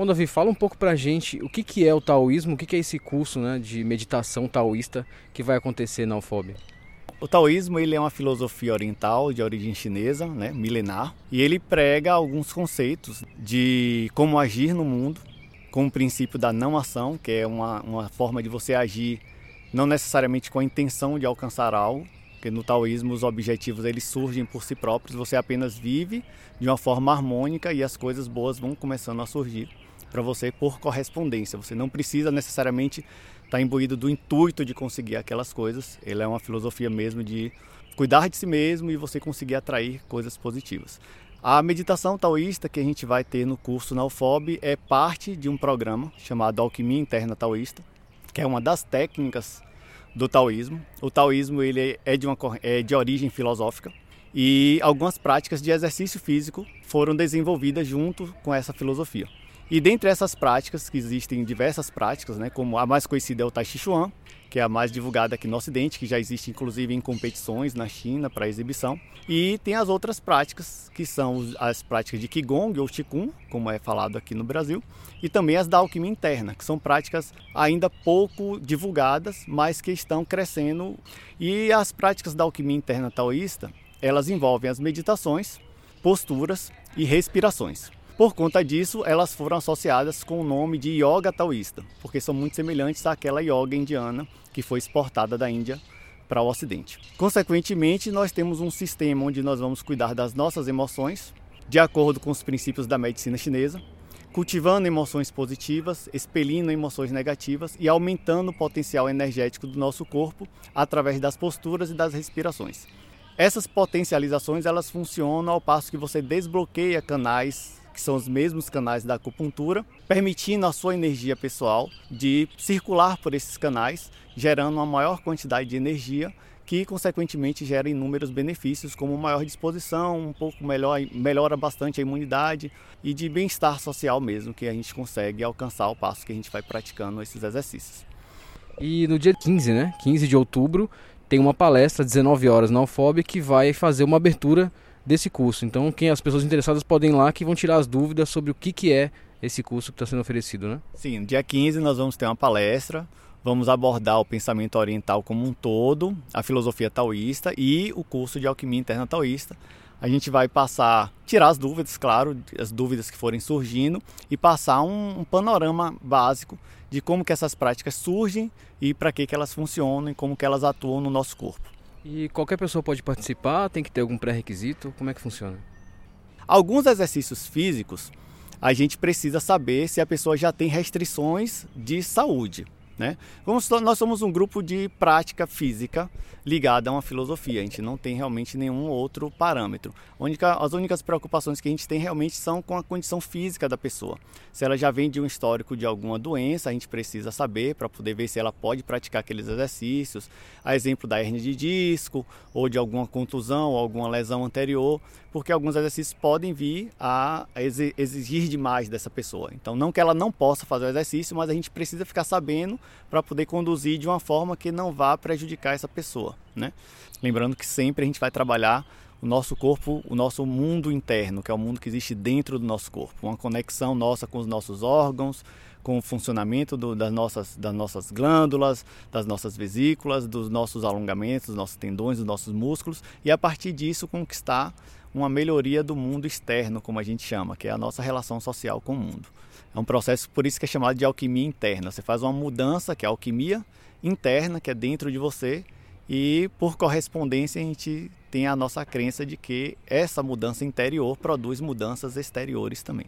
Bom, Davi, fala um pouco pra gente o que, que é o taoísmo, o que, que é esse curso né, de meditação taoísta que vai acontecer na UFOB. O taoísmo ele é uma filosofia oriental de origem chinesa, né, milenar, e ele prega alguns conceitos de como agir no mundo, com o princípio da não ação, que é uma, uma forma de você agir não necessariamente com a intenção de alcançar algo, porque no taoísmo os objetivos eles surgem por si próprios, você apenas vive de uma forma harmônica e as coisas boas vão começando a surgir para você por correspondência. Você não precisa necessariamente estar tá imbuído do intuito de conseguir aquelas coisas. Ele é uma filosofia mesmo de cuidar de si mesmo e você conseguir atrair coisas positivas. A meditação taoísta que a gente vai ter no curso na UFOB é parte de um programa chamado Alquimia Interna Taoísta, que é uma das técnicas do taoísmo. O taoísmo ele é de, uma, é de origem filosófica e algumas práticas de exercício físico foram desenvolvidas junto com essa filosofia. E dentre essas práticas, que existem diversas práticas, né, como a mais conhecida é o Tai Chi Chuan, que é a mais divulgada aqui no Ocidente, que já existe inclusive em competições na China para exibição. E tem as outras práticas, que são as práticas de Qigong ou Qigong, como é falado aqui no Brasil, e também as da alquimia interna, que são práticas ainda pouco divulgadas, mas que estão crescendo. E as práticas da alquimia interna taoísta, elas envolvem as meditações, posturas e respirações. Por conta disso, elas foram associadas com o nome de yoga taoísta, porque são muito semelhantes àquela yoga indiana que foi exportada da Índia para o Ocidente. Consequentemente, nós temos um sistema onde nós vamos cuidar das nossas emoções, de acordo com os princípios da medicina chinesa, cultivando emoções positivas, expelindo emoções negativas e aumentando o potencial energético do nosso corpo através das posturas e das respirações. Essas potencializações elas funcionam ao passo que você desbloqueia canais que são os mesmos canais da acupuntura, permitindo a sua energia pessoal de circular por esses canais, gerando uma maior quantidade de energia que consequentemente gera inúmeros benefícios, como maior disposição, um pouco melhor, melhora bastante a imunidade e de bem-estar social mesmo, que a gente consegue alcançar ao passo que a gente vai praticando esses exercícios. E no dia 15, né? 15 de outubro, tem uma palestra, 19 horas na UFOB, que vai fazer uma abertura desse curso. Então, quem as pessoas interessadas podem ir lá que vão tirar as dúvidas sobre o que, que é esse curso que está sendo oferecido, né? Sim, dia 15 nós vamos ter uma palestra, vamos abordar o pensamento oriental como um todo, a filosofia taoísta e o curso de alquimia interna taoísta. A gente vai passar, tirar as dúvidas, claro, as dúvidas que forem surgindo e passar um, um panorama básico de como que essas práticas surgem e para que, que elas funcionam e como que elas atuam no nosso corpo. E qualquer pessoa pode participar? Tem que ter algum pré-requisito? Como é que funciona? Alguns exercícios físicos a gente precisa saber se a pessoa já tem restrições de saúde. Né? nós somos um grupo de prática física ligada a uma filosofia, a gente não tem realmente nenhum outro parâmetro. Única, as únicas preocupações que a gente tem realmente são com a condição física da pessoa. Se ela já vem de um histórico de alguma doença, a gente precisa saber para poder ver se ela pode praticar aqueles exercícios, a exemplo da hernia de disco ou de alguma contusão ou alguma lesão anterior, porque alguns exercícios podem vir a exigir demais dessa pessoa. Então, não que ela não possa fazer o exercício, mas a gente precisa ficar sabendo para poder conduzir de uma forma que não vá prejudicar essa pessoa, né? Lembrando que sempre a gente vai trabalhar o nosso corpo, o nosso mundo interno, que é o mundo que existe dentro do nosso corpo, uma conexão nossa com os nossos órgãos, com o funcionamento do, das, nossas, das nossas glândulas, das nossas vesículas, dos nossos alongamentos, dos nossos tendões, dos nossos músculos, e a partir disso conquistar uma melhoria do mundo externo, como a gente chama, que é a nossa relação social com o mundo. É um processo, por isso que é chamado de alquimia interna. Você faz uma mudança, que é a alquimia interna, que é dentro de você, e por correspondência a gente tem a nossa crença de que essa mudança interior produz mudanças exteriores também.